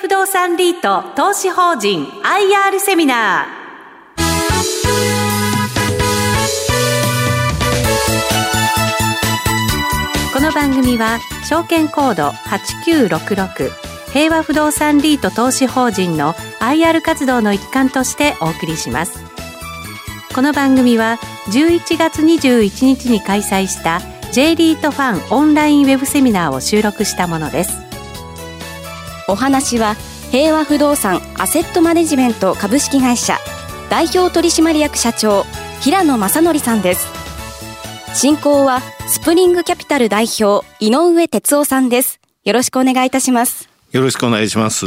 不動産リート投資法人 IR セミナー。この番組は証券コード8966平和不動産リート投資法人の IR 活動の一環としてお送りします。この番組は11月21日に開催した J リートファンオンラインウェブセミナーを収録したものです。お話は平和不動産アセットマネジメント株式会社代表取締役社長平野正則さんです。進行はスプリングキャピタル代表井上哲夫さんです。よろしくお願いいたします。よろしくお願いします。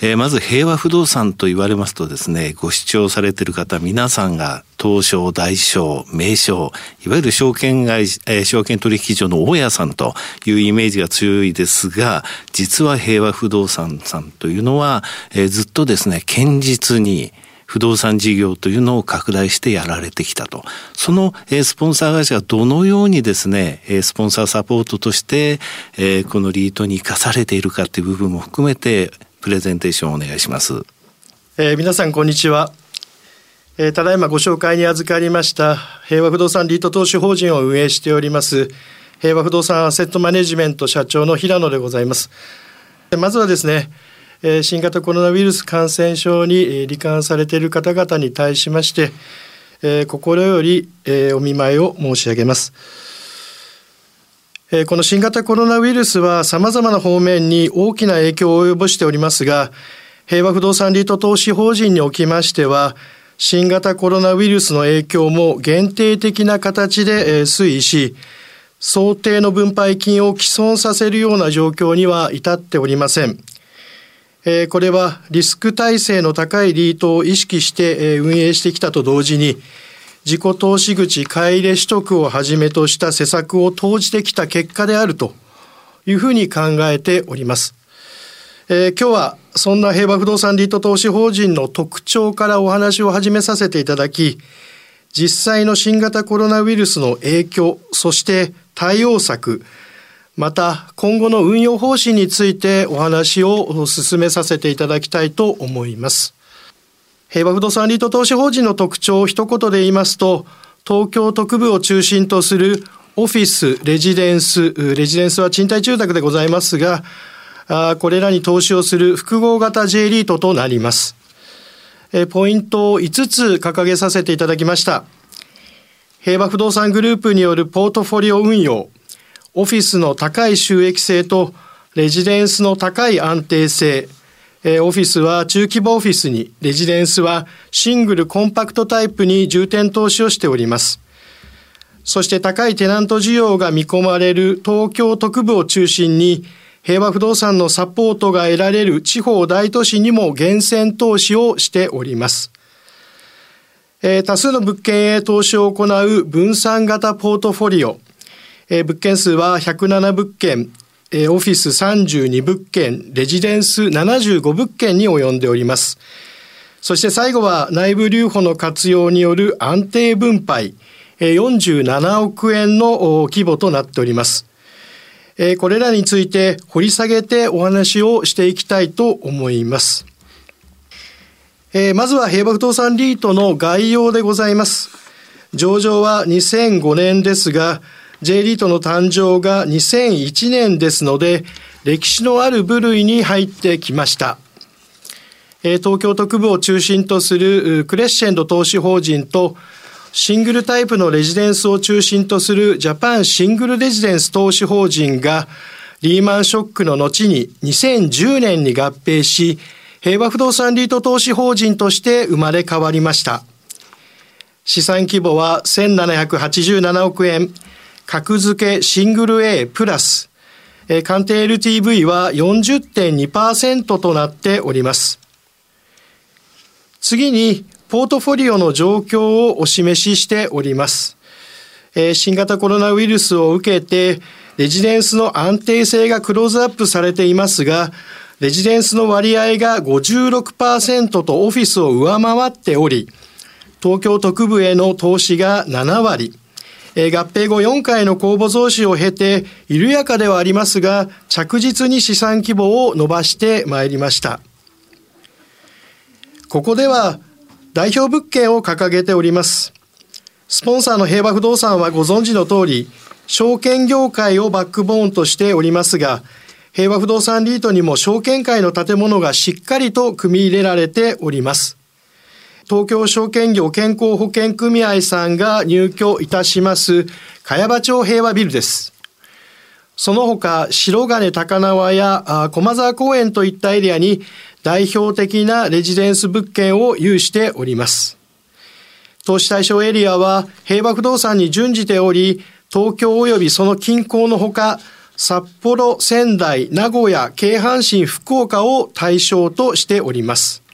えー、まず平和不動産と言われますとですね、ご視聴されている方、皆さんが東証、大証、名称、いわゆる証券会、えー、証券取引所の大家さんというイメージが強いですが、実は平和不動産さんというのは、えー、ずっとですね、堅実に、不動産事業というのを拡大してやられてきたと。その、スポンサー会社がどのようにですね、スポンサーサポートとして、このリートに生かされているかという部分も含めてプレゼンテーションをお願いします。えー、皆さんこんにちは。えー、ただいまご紹介に預かりました平和不動産リート投資法人を運営しております平和不動産アセットマネジメント社長の平野でございます。まずはですね、えー、新型コロナウイルス感染症に罹患されている方々に対しまして、えー、心より、えー、お見舞いを申し上げます。この新型コロナウイルスは様々な方面に大きな影響を及ぼしておりますが、平和不動産リート投資法人におきましては、新型コロナウイルスの影響も限定的な形で推移し、想定の分配金を既存させるような状況には至っておりません。これはリスク体制の高いリートを意識して運営してきたと同時に、自己投資口買い入れ取得をはじめとした施策を講じてきた結果であるというふうに考えております。えー、今日はそんな平和不動産リート投資法人の特徴からお話を始めさせていただき、実際の新型コロナウイルスの影響、そして対応策、また今後の運用方針についてお話を進めさせていただきたいと思います。平和不動産リート投資法人の特徴を一言で言いますと、東京特部を中心とするオフィス、レジデンス、レジデンスは賃貸住宅でございますが、これらに投資をする複合型 J リートとなります。ポイントを5つ掲げさせていただきました。平和不動産グループによるポートフォリオ運用、オフィスの高い収益性とレジデンスの高い安定性、えオフィスは中規模オフィスに、レジデンスはシングルコンパクトタイプに重点投資をしております。そして高いテナント需要が見込まれる東京特部を中心に、平和不動産のサポートが得られる地方大都市にも厳選投資をしております。え多数の物件へ投資を行う分散型ポートフォリオ。え物件数は107物件、えオフィス32物件、レジデンス75物件に及んでおります。そして最後は内部留保の活用による安定分配、47億円の規模となっております。これらについて掘り下げてお話をしていきたいと思います。まずは平和不動産リートの概要でございます。上場は2005年ですが、J リートの誕生が2001年ですので、歴史のある部類に入ってきました。東京都区部を中心とするクレッシェンド投資法人と、シングルタイプのレジデンスを中心とするジャパンシングルレジデンス投資法人が、リーマンショックの後に2010年に合併し、平和不動産リート投資法人として生まれ変わりました。資産規模は1787億円、格付けシングル A プラス、え鑑定 LTV は40.2%となっております。次に、ポートフォリオの状況をお示ししております。え新型コロナウイルスを受けて、レジデンスの安定性がクローズアップされていますが、レジデンスの割合が56%とオフィスを上回っており、東京特部への投資が7割、え合併後4回の公募増資を経て、緩やかではありますが、着実に資産規模を伸ばしてまいりました。ここでは、代表物件を掲げております。スポンサーの平和不動産はご存知の通り、証券業界をバックボーンとしておりますが、平和不動産リートにも証券会の建物がしっかりと組み入れられております。東京証券業健康保険組合さんが入居いたします茅場町平和ビルです。その他、白金高輪や駒沢公園といったエリアに代表的なレジデンス物件を有しております。投資対象エリアは平和不動産に準じており、東京及びその近郊のほか、札幌、仙台、名古屋、京阪神、福岡を対象としております。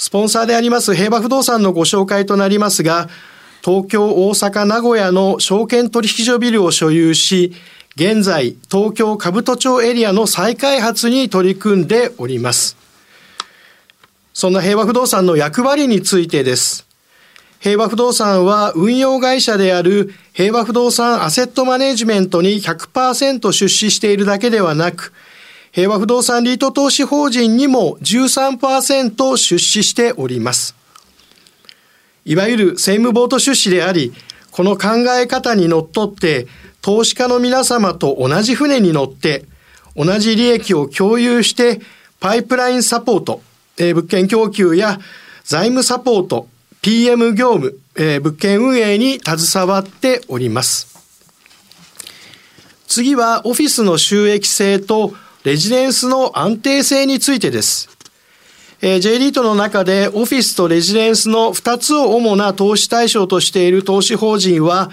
スポンサーであります平和不動産のご紹介となりますが、東京、大阪、名古屋の証券取引所ビルを所有し、現在、東京兜町エリアの再開発に取り組んでおります。そんな平和不動産の役割についてです。平和不動産は運用会社である平和不動産アセットマネジメントに100%出資しているだけではなく、平和不動産リート投資法人にも13%出資しております。いわゆる政務ボート出資であり、この考え方にのっとって、投資家の皆様と同じ船に乗って、同じ利益を共有して、パイプラインサポート、えー、物件供給や財務サポート、PM 業務、えー、物件運営に携わっております。次はオフィスの収益性とレジデンスの安定性についてです。えー、J リートの中でオフィスとレジデンスの2つを主な投資対象としている投資法人は、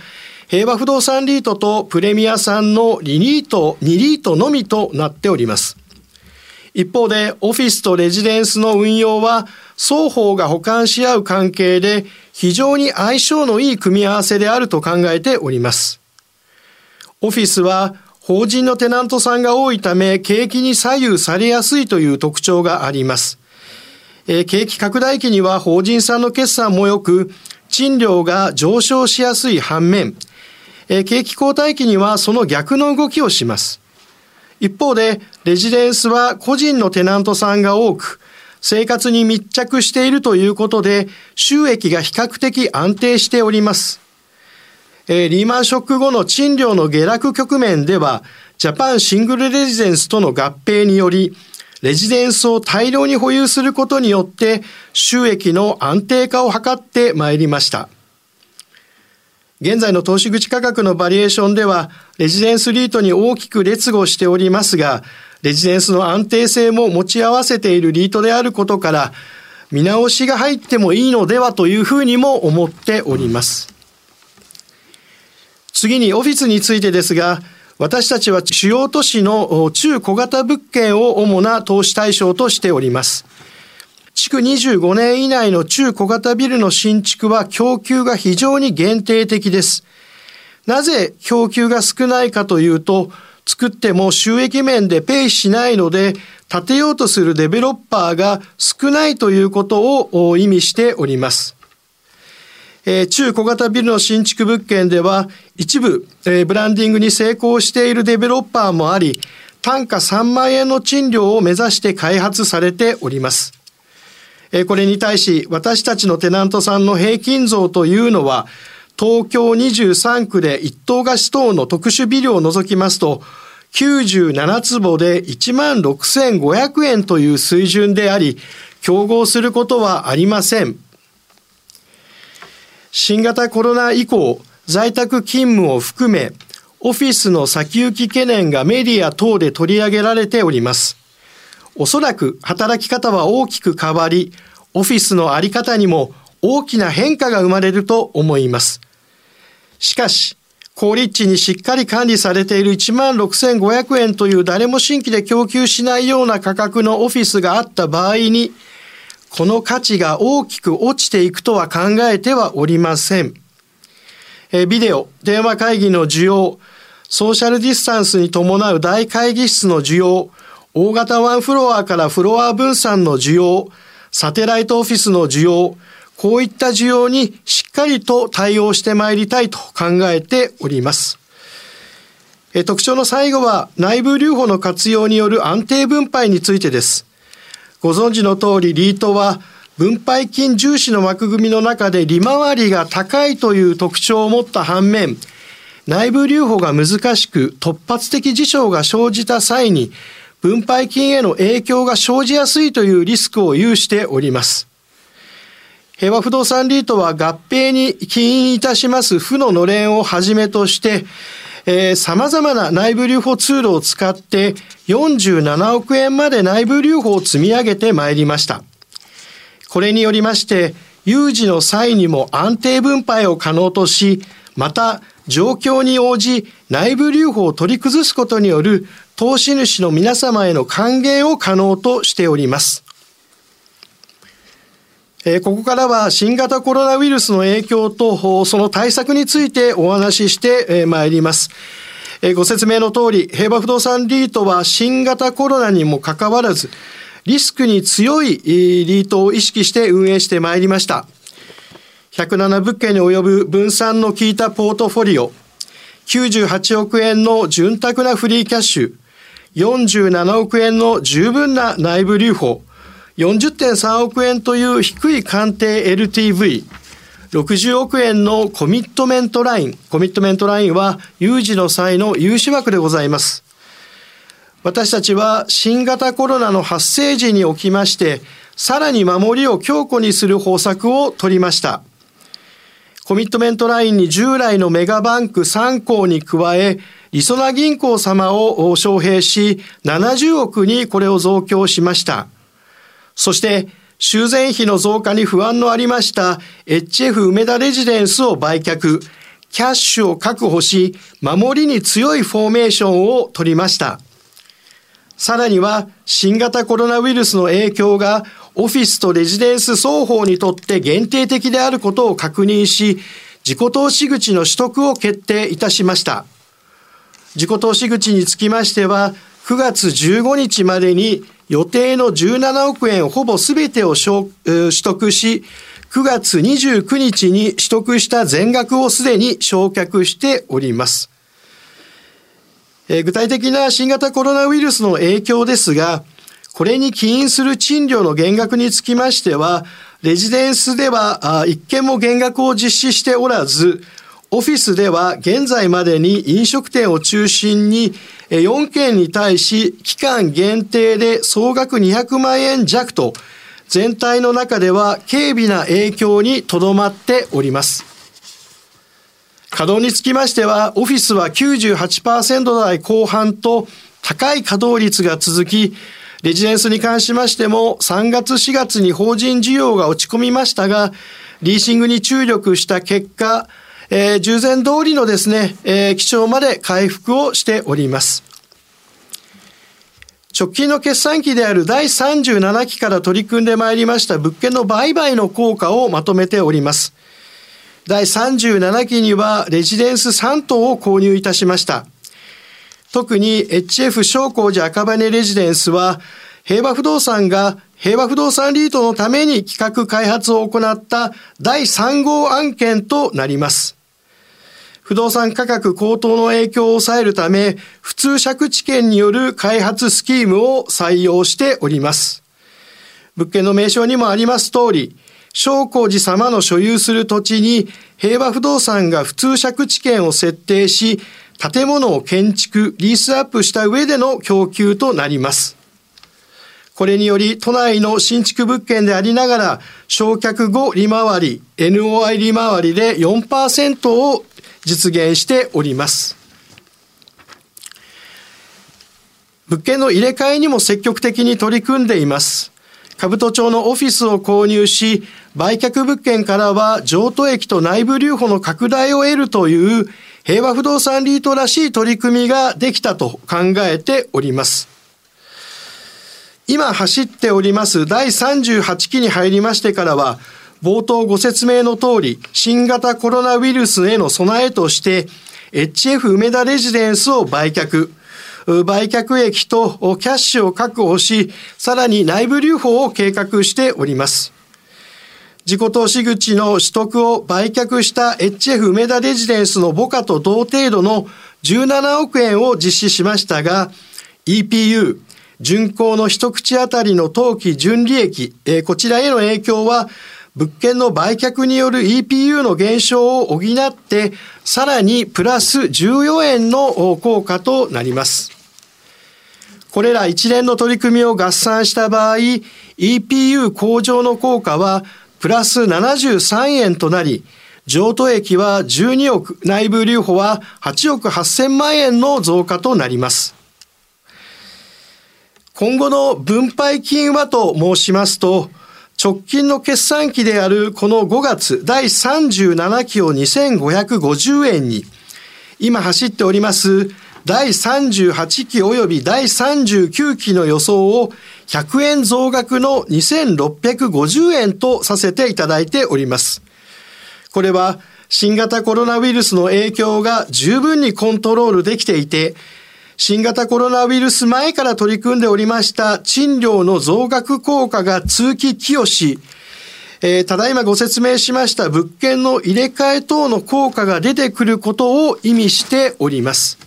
平和不動産リートとプレミアさんの2リート、2リートのみとなっております。一方で、オフィスとレジデンスの運用は、双方が補完し合う関係で非常に相性のいい組み合わせであると考えております。オフィスは法人のテナントさんが多いため景気に左右されやすいという特徴があります。えー、景気拡大期には法人さんの決算も良く、賃料が上昇しやすい反面、えー、景気後退期にはその逆の動きをします。一方で、レジデンスは個人のテナントさんが多く、生活に密着しているということで、収益が比較的安定しております。え、リーマンショック後の賃料の下落局面では、ジャパンシングルレジデンスとの合併により、レジデンスを大量に保有することによって、収益の安定化を図ってまいりました。現在の投資口価格のバリエーションでは、レジデンスリートに大きく劣後しておりますが、レジデンスの安定性も持ち合わせているリートであることから、見直しが入ってもいいのではというふうにも思っております。次にオフィスについてですが、私たちは主要都市の中小型物件を主な投資対象としております。築25年以内の中小型ビルの新築は供給が非常に限定的です。なぜ供給が少ないかというと、作っても収益面でペイしないので、建てようとするデベロッパーが少ないということを意味しております。えー、中小型ビルの新築物件では、一部、えー、ブランディングに成功しているデベロッパーもあり、単価3万円の賃料を目指して開発されております。えー、これに対し、私たちのテナントさんの平均増というのは、東京23区で一棟貸し等の特殊ビルを除きますと、97坪で16,500円という水準であり、競合することはありません。新型コロナ以降、在宅勤務を含め、オフィスの先行き懸念がメディア等で取り上げられております。おそらく働き方は大きく変わり、オフィスのあり方にも大きな変化が生まれると思います。しかし、高立地にしっかり管理されている16,500円という誰も新規で供給しないような価格のオフィスがあった場合に、この価値が大きく落ちていくとは考えてはおりません。えビデオ、電話会議の需要、ソーシャルディスタンスに伴う大会議室の需要、大型ワンフロアからフロア分散の需要、サテライトオフィスの需要、こういった需要にしっかりと対応してまいりたいと考えております。特徴の最後は内部留保の活用による安定分配についてです。ご存知の通りリートは分配金重視の枠組みの中で利回りが高いという特徴を持った反面、内部留保が難しく突発的事象が生じた際に分配金への影響が生じやすいというリスクを有しております。平和不動産リートは合併に起因いたします負ののれんをはじめとして、えー、様々な内部留保ツールを使って47億円まで内部留保を積み上げてまいりました。これによりまして、有事の際にも安定分配を可能とし、また状況に応じ内部留保を取り崩すことによる投資主の皆様への還元を可能としております。えここからは新型コロナウイルスの影響とその対策についてお話ししてまいりますえ。ご説明の通り、平和不動産リートは新型コロナにもかかわらず、リスクに強いリートを意識して運営してまいりました。107物件に及ぶ分散の効いたポートフォリオ、98億円の潤沢なフリーキャッシュ、47億円の十分な内部留保、40.3億円という低い鑑定 LTV、60億円のコミットメントライン。コミットメントラインは有事の際の融資枠でございます。私たちは新型コロナの発生時におきまして、さらに守りを強固にする方策を取りました。コミットメントラインに従来のメガバンク3行に加え、りそな銀行様を招聘し、70億にこれを増強しました。そして修繕費の増加に不安のありました HF 梅田レジデンスを売却、キャッシュを確保し、守りに強いフォーメーションを取りました。さらには新型コロナウイルスの影響がオフィスとレジデンス双方にとって限定的であることを確認し、自己投資口の取得を決定いたしました。自己投資口につきましては、9月15日までに予定の17億円ほぼ全てを取得し、9月29日に取得した全額をすでに償却しております。具体的な新型コロナウイルスの影響ですが、これに起因する賃料の減額につきましては、レジデンスでは一件も減額を実施しておらず、オフィスでは現在までに飲食店を中心に4件に対し期間限定で総額200万円弱と全体の中では軽微な影響にとどまっております。稼働につきましてはオフィスは98%台後半と高い稼働率が続きレジデンスに関しましても3月4月に法人需要が落ち込みましたがリーシングに注力した結果えー、従前通りのですね、えー、基調まで回復をしております。直近の決算期である第37期から取り組んでまいりました物件の売買の効果をまとめております。第37期にはレジデンス3棟を購入いたしました。特に HF 商工寺赤羽レジデンスは平和不動産が平和不動産リートのために企画開発を行った第3号案件となります。不動産価格高騰の影響を抑えるため、普通借地権による開発スキームを採用しております。物件の名称にもあります通り、商工寺様の所有する土地に平和不動産が普通借地権を設定し、建物を建築、リースアップした上での供給となります。これにより都内の新築物件でありながら焼却後利回り、NOI 利回りで4%を実現しております。物件の入れ替えにも積極的に取り組んでいます。兜町のオフィスを購入し、売却物件からは譲渡益と内部留保の拡大を得るという平和不動産リートらしい取り組みができたと考えております。今走っております第38期に入りましてからは、冒頭ご説明の通り、新型コロナウイルスへの備えとして、HF 梅田レジデンスを売却、売却益とキャッシュを確保し、さらに内部留保を計画しております。自己投資口の取得を売却した HF 梅田レジデンスの母価と同程度の17億円を実施しましたが、EPU、巡航の一口当たりの当期純利益、こちらへの影響は、物件の売却による EPU の減少を補って、さらにプラス14円の効果となります。これら一連の取り組みを合算した場合、EPU 向上の効果はプラス73円となり、譲渡益は12億、内部留保は8億8000万円の増加となります。今後の分配金はと申しますと、直近の決算期であるこの5月第37期を2550円に、今走っております第38期及び第39期の予想を100円増額の2650円とさせていただいております。これは新型コロナウイルスの影響が十分にコントロールできていて、新型コロナウイルス前から取り組んでおりました賃料の増額効果が通期寄与し、えー、ただいまご説明しました物件の入れ替え等の効果が出てくることを意味しております。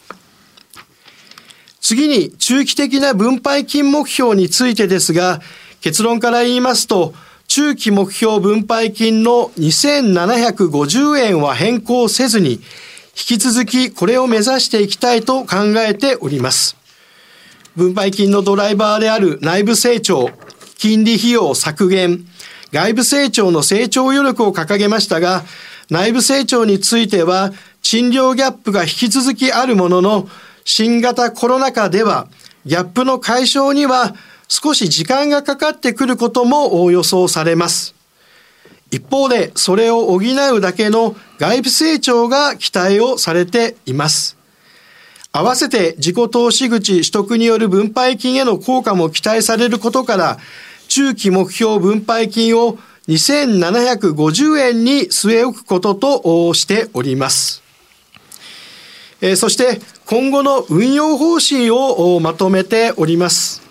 次に中期的な分配金目標についてですが、結論から言いますと、中期目標分配金の2750円は変更せずに、引き続きこれを目指していきたいと考えております。分配金のドライバーである内部成長、金利費用削減、外部成長の成長余力を掲げましたが、内部成長については、賃料ギャップが引き続きあるものの、新型コロナ禍では、ギャップの解消には少し時間がかかってくることも予想されます。一方で、それを補うだけの外部成長が期待をされています。合わせて自己投資口取得による分配金への効果も期待されることから、中期目標分配金を2750円に据え置くこととしております。え、そして今後の運用方針をまとめております。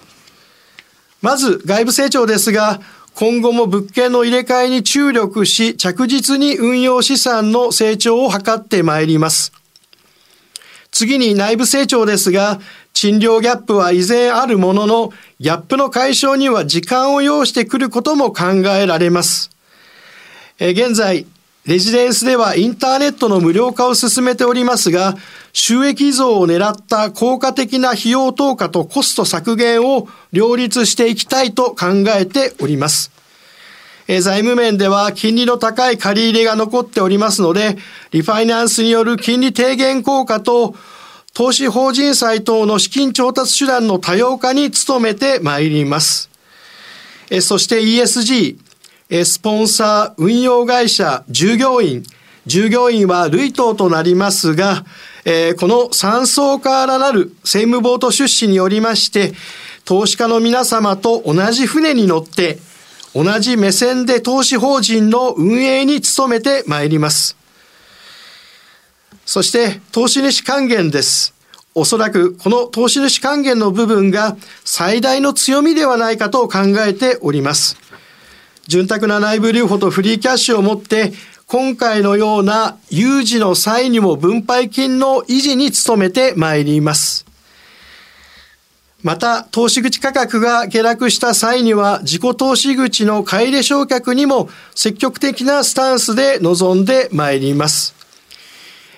まず外部成長ですが、今後も物件の入れ替えに注力し、着実に運用資産の成長を図ってまいります。次に内部成長ですが、賃料ギャップは依然あるものの、ギャップの解消には時間を要してくることも考えられます。現在、レジデンスではインターネットの無料化を進めておりますが、収益増を狙った効果的な費用投下とコスト削減を両立していきたいと考えております。財務面では金利の高い借り入れが残っておりますので、リファイナンスによる金利低減効果と投資法人債等の資金調達手段の多様化に努めてまいります。そして ESG、スポンサー、運用会社、従業員、従業員は類等となりますが、え、この三層からなる政務ボート出資によりまして、投資家の皆様と同じ船に乗って、同じ目線で投資法人の運営に努めてまいります。そして、投資主還元です。おそらくこの投資主還元の部分が最大の強みではないかと考えております。潤沢な内部留保とフリーキャッシュを持って、今回のような有事の際にも分配金の維持に努めてまいります。また、投資口価格が下落した際には、自己投資口の買い入れ償却にも積極的なスタンスで臨んでまいります。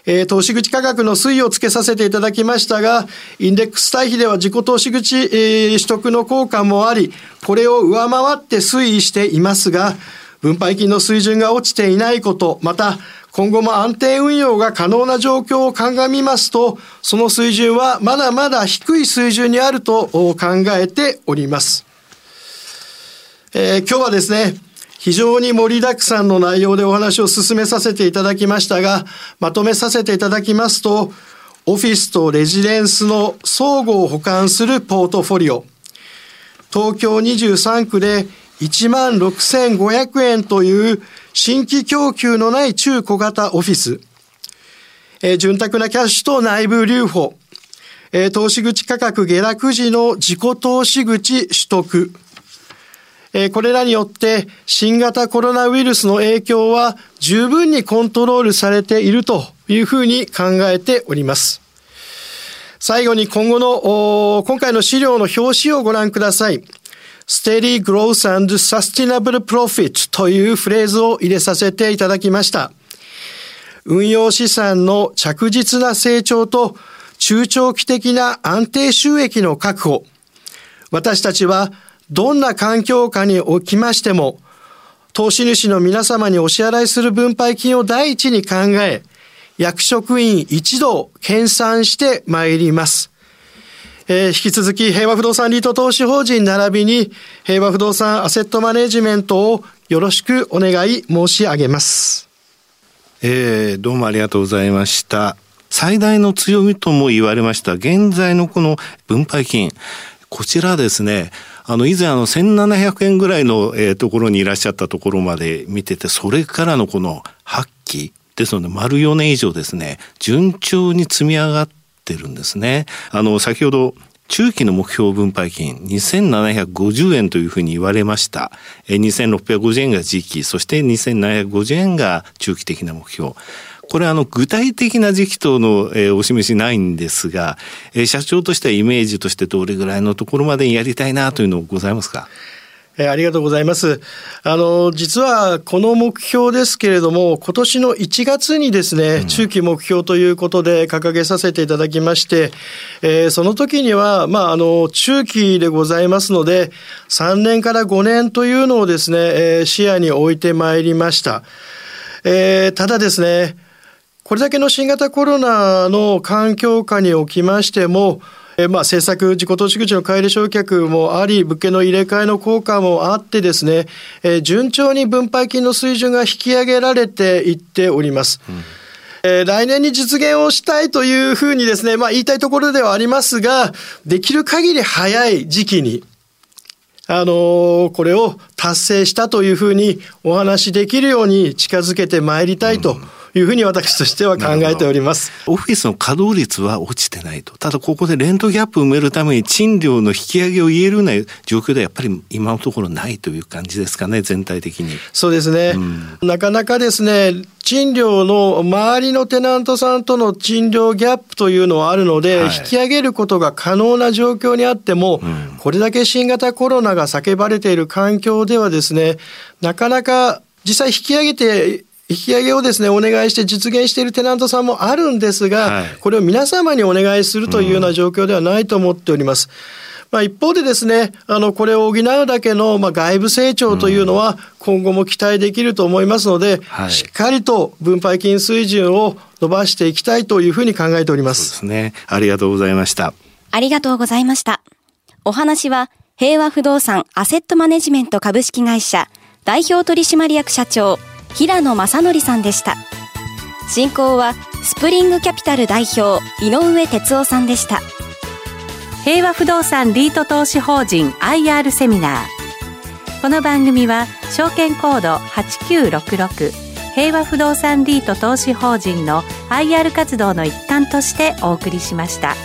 えー、投資口価格の推移をつけさせていただきましたが、インデックス対比では自己投資口、えー、取得の効果もあり、これを上回って推移していますが、分配金の水準が落ちていないこと、また、今後も安定運用が可能な状況を鑑みますと、その水準はまだまだ低い水準にあると考えております。えー、今日はですね、非常に盛りだくさんの内容でお話を進めさせていただきましたが、まとめさせていただきますと、オフィスとレジデンスの相互を保管するポートフォリオ、東京23区で1万6500円という新規供給のない中小型オフィス、えー、潤沢なキャッシュと内部留保、えー、投資口価格下落時の自己投資口取得、これらによって新型コロナウイルスの影響は十分にコントロールされているというふうに考えております。最後に今後の、今回の資料の表紙をご覧ください。Steady Growth and Sustainable Profit というフレーズを入れさせていただきました。運用資産の着実な成長と中長期的な安定収益の確保。私たちはどんな環境下におきましても、投資主の皆様にお支払いする分配金を第一に考え、役職員一同研鑽してまいります。えー、引き続き平和不動産リート投資法人並びに平和不動産アセットマネジメントをよろしくお願い申し上げます。えー、どうもありがとうございました。最大の強みとも言われました現在のこの分配金。こちらですね、あの、以前あの、1700円ぐらいの、えー、ところにいらっしゃったところまで見てて、それからのこの発揮ですので、丸4年以上ですね、順調に積み上がってるんですね。あの、先ほど、中期の目標分配金2750円というふうに言われました。2650円が時期、そして2750円が中期的な目標。これあの具体的な時期等の、えー、お示しないんですが、えー、社長としてはイメージとしてどれぐらいのところまでやりたいなというのございますか？えありがとうございます。あの、実はこの目標ですけれども、今年の1月にですね、うん、中期目標ということで掲げさせていただきまして、えー、その時には、まあ、あの、中期でございますので、3年から5年というのをですね、えー、視野に置いてまいりました。えー、ただですね、これだけの新型コロナの環境下におきましても、えまあ、政策自己投資口の買い入れ償却もあり、物件の入れ替えの効果もあってですね、えー、順調に分配金の水準が引き上げられていっております。うんえー、来年に実現をしたいというふうにですね、まあ言いたいところではありますが、できる限り早い時期に、あのー、これを達成したというふうにお話しできるように近づけてまいりたいと。うんいうふうに私としては考えております。オフィスの稼働率は落ちてないと。ただここでレントギャップを埋めるために賃料の引き上げを言えるような状況ではやっぱり今のところないという感じですかね、全体的に。そうですね。うん、なかなかですね、賃料の周りのテナントさんとの賃料ギャップというのはあるので、はい、引き上げることが可能な状況にあっても、うん、これだけ新型コロナが叫ばれている環境ではですね、なかなか実際引き上げて引き上げをですね、お願いして実現しているテナントさんもあるんですが、はい、これを皆様にお願いするというような状況ではないと思っております。まあ、一方でですね、あの、これを補うだけの、まあ、外部成長というのは今後も期待できると思いますので、はい、しっかりと分配金水準を伸ばしていきたいというふうに考えております。そうですね。ありがとうございました。ありがとうございました。お話は、平和不動産アセットマネジメント株式会社代表取締役社長平野正則さんでした。進行はスプリングキャピタル代表井上哲夫さんでした。平和不動産リート投資法人 IR セミナー。この番組は証券コード8966平和不動産リート投資法人の IR 活動の一環としてお送りしました。